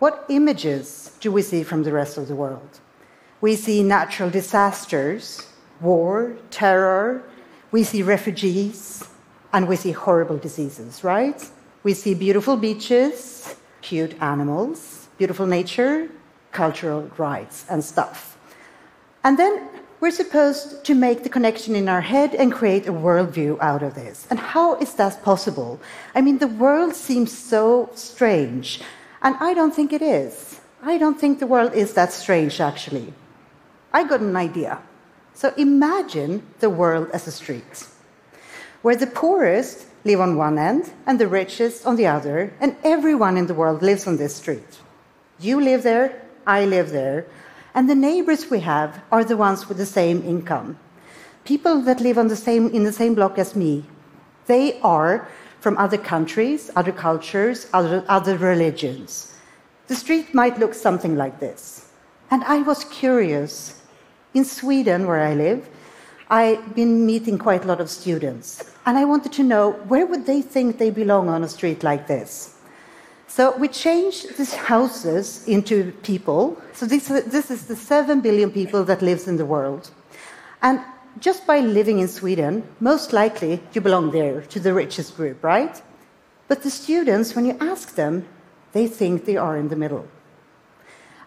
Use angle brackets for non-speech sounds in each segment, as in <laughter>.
what images do we see from the rest of the world? We see natural disasters, war, terror, we see refugees, and we see horrible diseases, right? We see beautiful beaches, cute animals, beautiful nature, cultural rights, and stuff. And then we're supposed to make the connection in our head and create a worldview out of this. And how is that possible? I mean, the world seems so strange, and I don't think it is. I don't think the world is that strange, actually. I got an idea. So imagine the world as a street, where the poorest live on one end and the richest on the other, and everyone in the world lives on this street. You live there, I live there, and the neighbors we have are the ones with the same income. People that live on the same, in the same block as me, they are from other countries, other cultures, other, other religions. The street might look something like this. And I was curious. In Sweden, where I live, I've been meeting quite a lot of students. And I wanted to know where would they think they belong on a street like this? So we changed these houses into people. So this, this is the 7 billion people that lives in the world. And just by living in Sweden, most likely you belong there to the richest group, right? But the students, when you ask them, they think they are in the middle.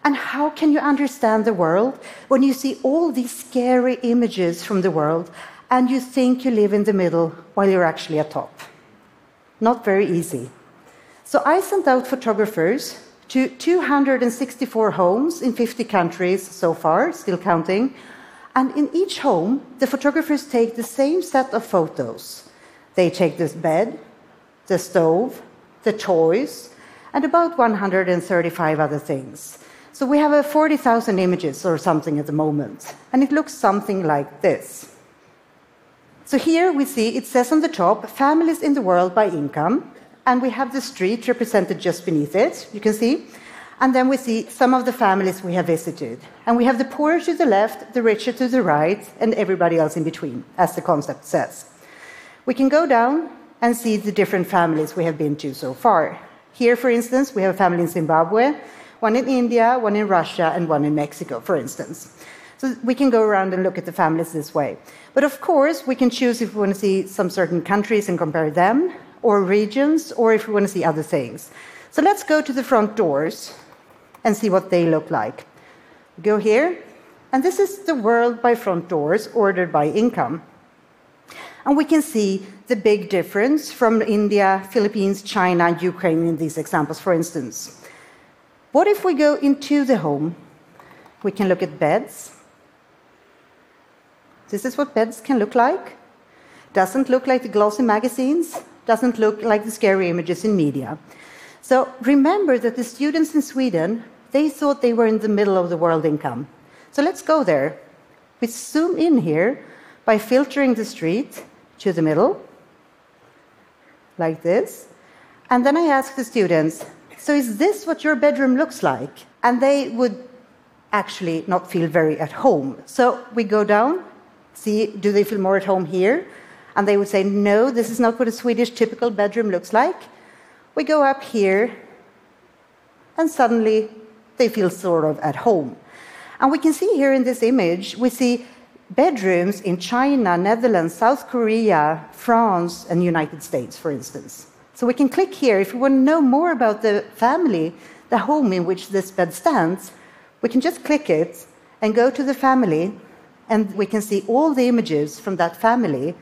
And how can you understand the world when you see all these scary images from the world and you think you live in the middle while you're actually at top? Not very easy. So I sent out photographers to 264 homes in 50 countries so far, still counting. And in each home, the photographers take the same set of photos. They take this bed, the stove, the toys, and about 135 other things. So we have 40,000 images or something at the moment. And it looks something like this. So here we see it says on the top families in the world by income and we have the street represented just beneath it, you can see. And then we see some of the families we have visited. And we have the poorer to the left, the richer to the right, and everybody else in between, as the concept says. We can go down and see the different families we have been to so far. Here, for instance, we have a family in Zimbabwe, one in India, one in Russia, and one in Mexico, for instance. So we can go around and look at the families this way. But of course, we can choose if we want to see some certain countries and compare them, or regions, or if we want to see other things. So let's go to the front doors and see what they look like. Go here, and this is the world by front doors ordered by income. And we can see the big difference from India, Philippines, China, and Ukraine in these examples, for instance. What if we go into the home? We can look at beds. This is what beds can look like. Doesn't look like the glossy magazines, doesn't look like the scary images in media. So remember that the students in Sweden, they thought they were in the middle of the world income. So let's go there. We zoom in here by filtering the street to the middle, like this. And then I ask the students, so is this what your bedroom looks like? And they would actually not feel very at home. So we go down, see, do they feel more at home here? and they would say, No, this is not what a Swedish typical bedroom looks like. We go up here, and suddenly they feel sort of at home. And we can see here in this image, we see bedrooms in China, Netherlands, South Korea, France, and United States, for instance. So we can click here. If we want to know more about the family, the home in which this bed stands, we can just click it and go to the family, and we can see all the images from that family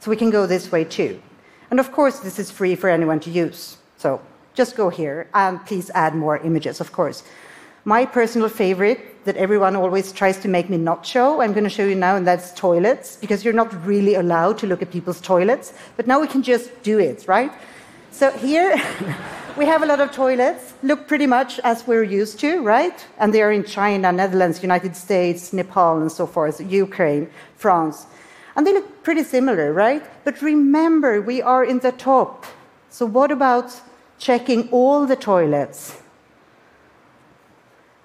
so we can go this way too. And of course, this is free for anyone to use. So just go here and please add more images, of course. My personal favorite that everyone always tries to make me not show, I'm going to show you now, and that's toilets, because you're not really allowed to look at people's toilets. But now we can just do it, right? So here <laughs> we have a lot of toilets, look pretty much as we're used to, right? And they are in China, Netherlands, United States, Nepal, and so forth, Ukraine, France. And they look pretty similar, right? But remember, we are in the top. So, what about checking all the toilets?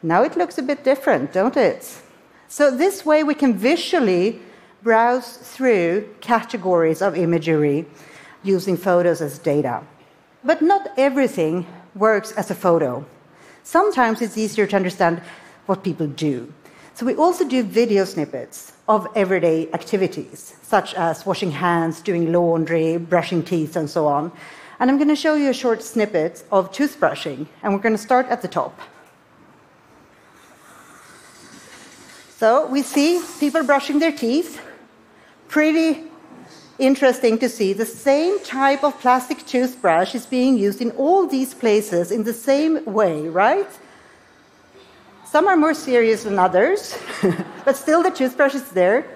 Now it looks a bit different, don't it? So, this way we can visually browse through categories of imagery using photos as data. But not everything works as a photo. Sometimes it's easier to understand what people do. So we also do video snippets of everyday activities, such as washing hands, doing laundry, brushing teeth, and so on. And I'm going to show you a short snippet of toothbrushing, and we're going to start at the top. So we see people brushing their teeth. Pretty interesting to see the same type of plastic toothbrush is being used in all these places in the same way, right? Some are more serious than others, <laughs> but still the toothbrush is there.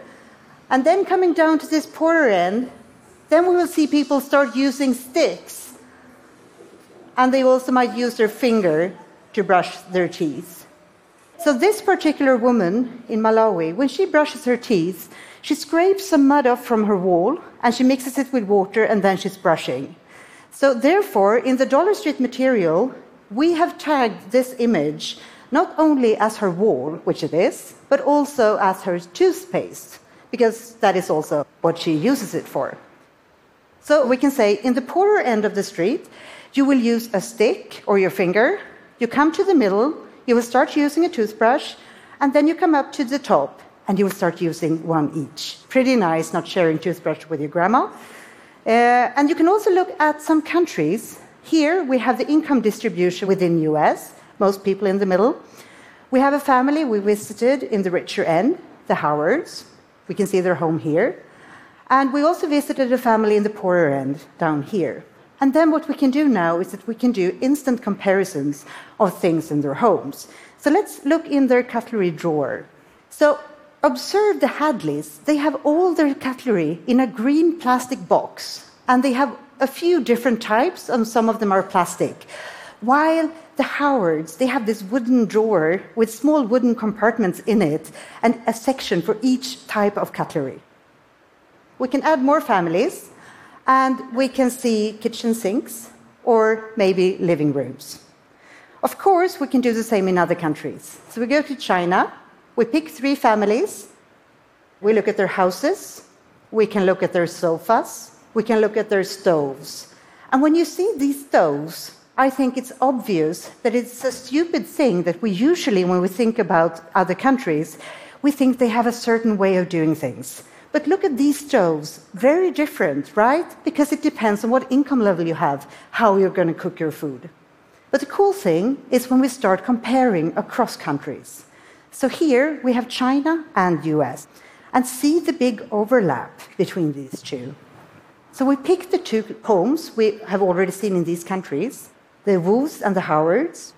And then coming down to this poorer end, then we will see people start using sticks. And they also might use their finger to brush their teeth. So, this particular woman in Malawi, when she brushes her teeth, she scrapes some mud off from her wall and she mixes it with water and then she's brushing. So, therefore, in the Dollar Street material, we have tagged this image not only as her wall, which it is, but also as her toothpaste, because that is also what she uses it for. So we can say in the poorer end of the street, you will use a stick or your finger, you come to the middle, you will start using a toothbrush, and then you come up to the top and you will start using one each. Pretty nice not sharing toothbrush with your grandma. Uh, and you can also look at some countries. Here we have the income distribution within US most people in the middle. We have a family we visited in the richer end, the Howards. We can see their home here. And we also visited a family in the poorer end down here. And then what we can do now is that we can do instant comparisons of things in their homes. So let's look in their cutlery drawer. So observe the Hadleys. They have all their cutlery in a green plastic box, and they have a few different types, and some of them are plastic. While the Howards, they have this wooden drawer with small wooden compartments in it and a section for each type of cutlery. We can add more families and we can see kitchen sinks or maybe living rooms. Of course, we can do the same in other countries. So we go to China, we pick three families, we look at their houses, we can look at their sofas, we can look at their stoves. And when you see these stoves, I think it's obvious that it's a stupid thing that we usually, when we think about other countries, we think they have a certain way of doing things. But look at these stoves, very different, right? Because it depends on what income level you have, how you're going to cook your food. But the cool thing is when we start comparing across countries. So here we have China and US, and see the big overlap between these two. So we pick the two homes we have already seen in these countries, the Wus and the Howards,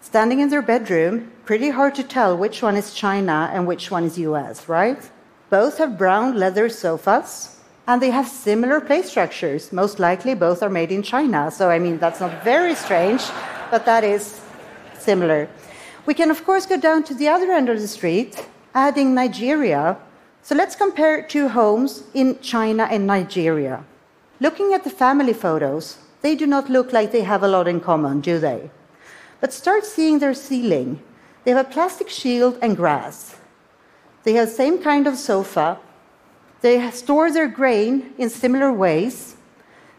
standing in their bedroom, pretty hard to tell which one is China and which one is US, right? Both have brown leather sofas, and they have similar play structures. Most likely, both are made in China. So, I mean, that's not very strange, but that is similar. We can, of course, go down to the other end of the street, adding Nigeria. So, let's compare two homes in China and Nigeria. Looking at the family photos, they do not look like they have a lot in common, do they? But start seeing their ceiling. They have a plastic shield and grass. They have the same kind of sofa. They store their grain in similar ways.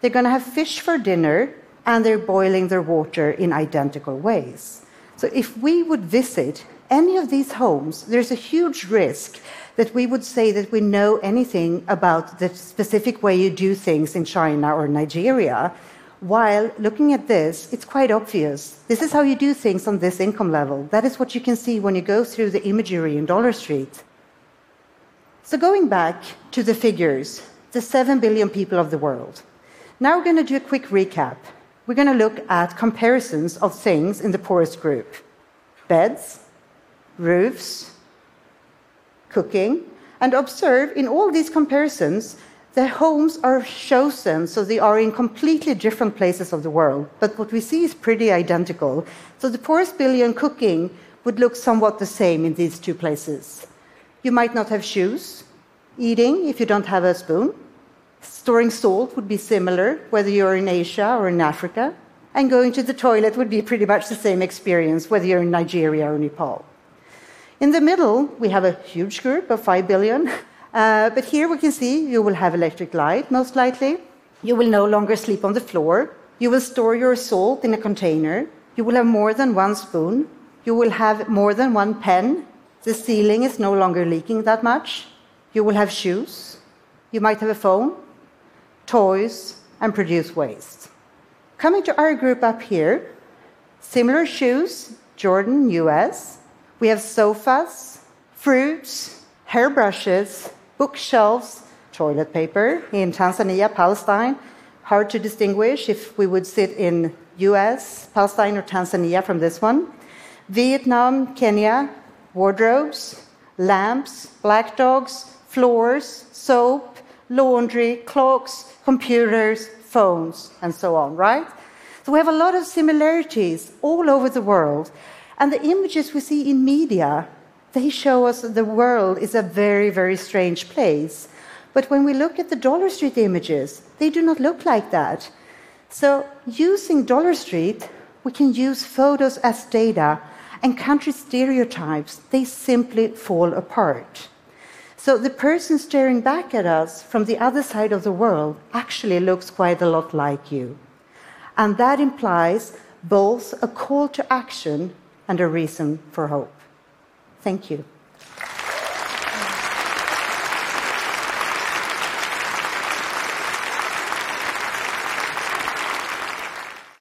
They're going to have fish for dinner, and they're boiling their water in identical ways. So, if we would visit any of these homes, there's a huge risk that we would say that we know anything about the specific way you do things in China or Nigeria, while looking at this, it's quite obvious. This is how you do things on this income level. That is what you can see when you go through the imagery in Dollar Street. So, going back to the figures, the 7 billion people of the world. Now we're going to do a quick recap. We're going to look at comparisons of things in the poorest group beds, roofs, cooking, and observe in all these comparisons their homes are chosen, so they are in completely different places of the world. But what we see is pretty identical. So the poorest billion cooking would look somewhat the same in these two places. You might not have shoes, eating if you don't have a spoon. Storing salt would be similar, whether you're in Asia or in Africa. And going to the toilet would be pretty much the same experience, whether you're in Nigeria or Nepal. In the middle, we have a huge group of 5 billion <laughs> uh, but here we can see you will have electric light, most likely. You will no longer sleep on the floor. You will store your salt in a container. You will have more than one spoon. You will have more than one pen. The ceiling is no longer leaking that much. You will have shoes. You might have a phone, toys, and produce waste. Coming to our group up here, similar shoes, Jordan, US. We have sofas, fruits, hairbrushes, bookshelves, toilet paper in Tanzania, Palestine. Hard to distinguish if we would sit in US, Palestine, or Tanzania from this one. Vietnam, Kenya, wardrobes, lamps, black dogs, floors, soap, laundry, clocks, computers, phones, and so on, right? So we have a lot of similarities all over the world. And the images we see in media, they show us that the world is a very, very strange place. But when we look at the Dollar Street images, they do not look like that. So, using Dollar Street, we can use photos as data, and country stereotypes, they simply fall apart. So, the person staring back at us from the other side of the world actually looks quite a lot like you. And that implies both a call to action and a reason for hope. Thank you.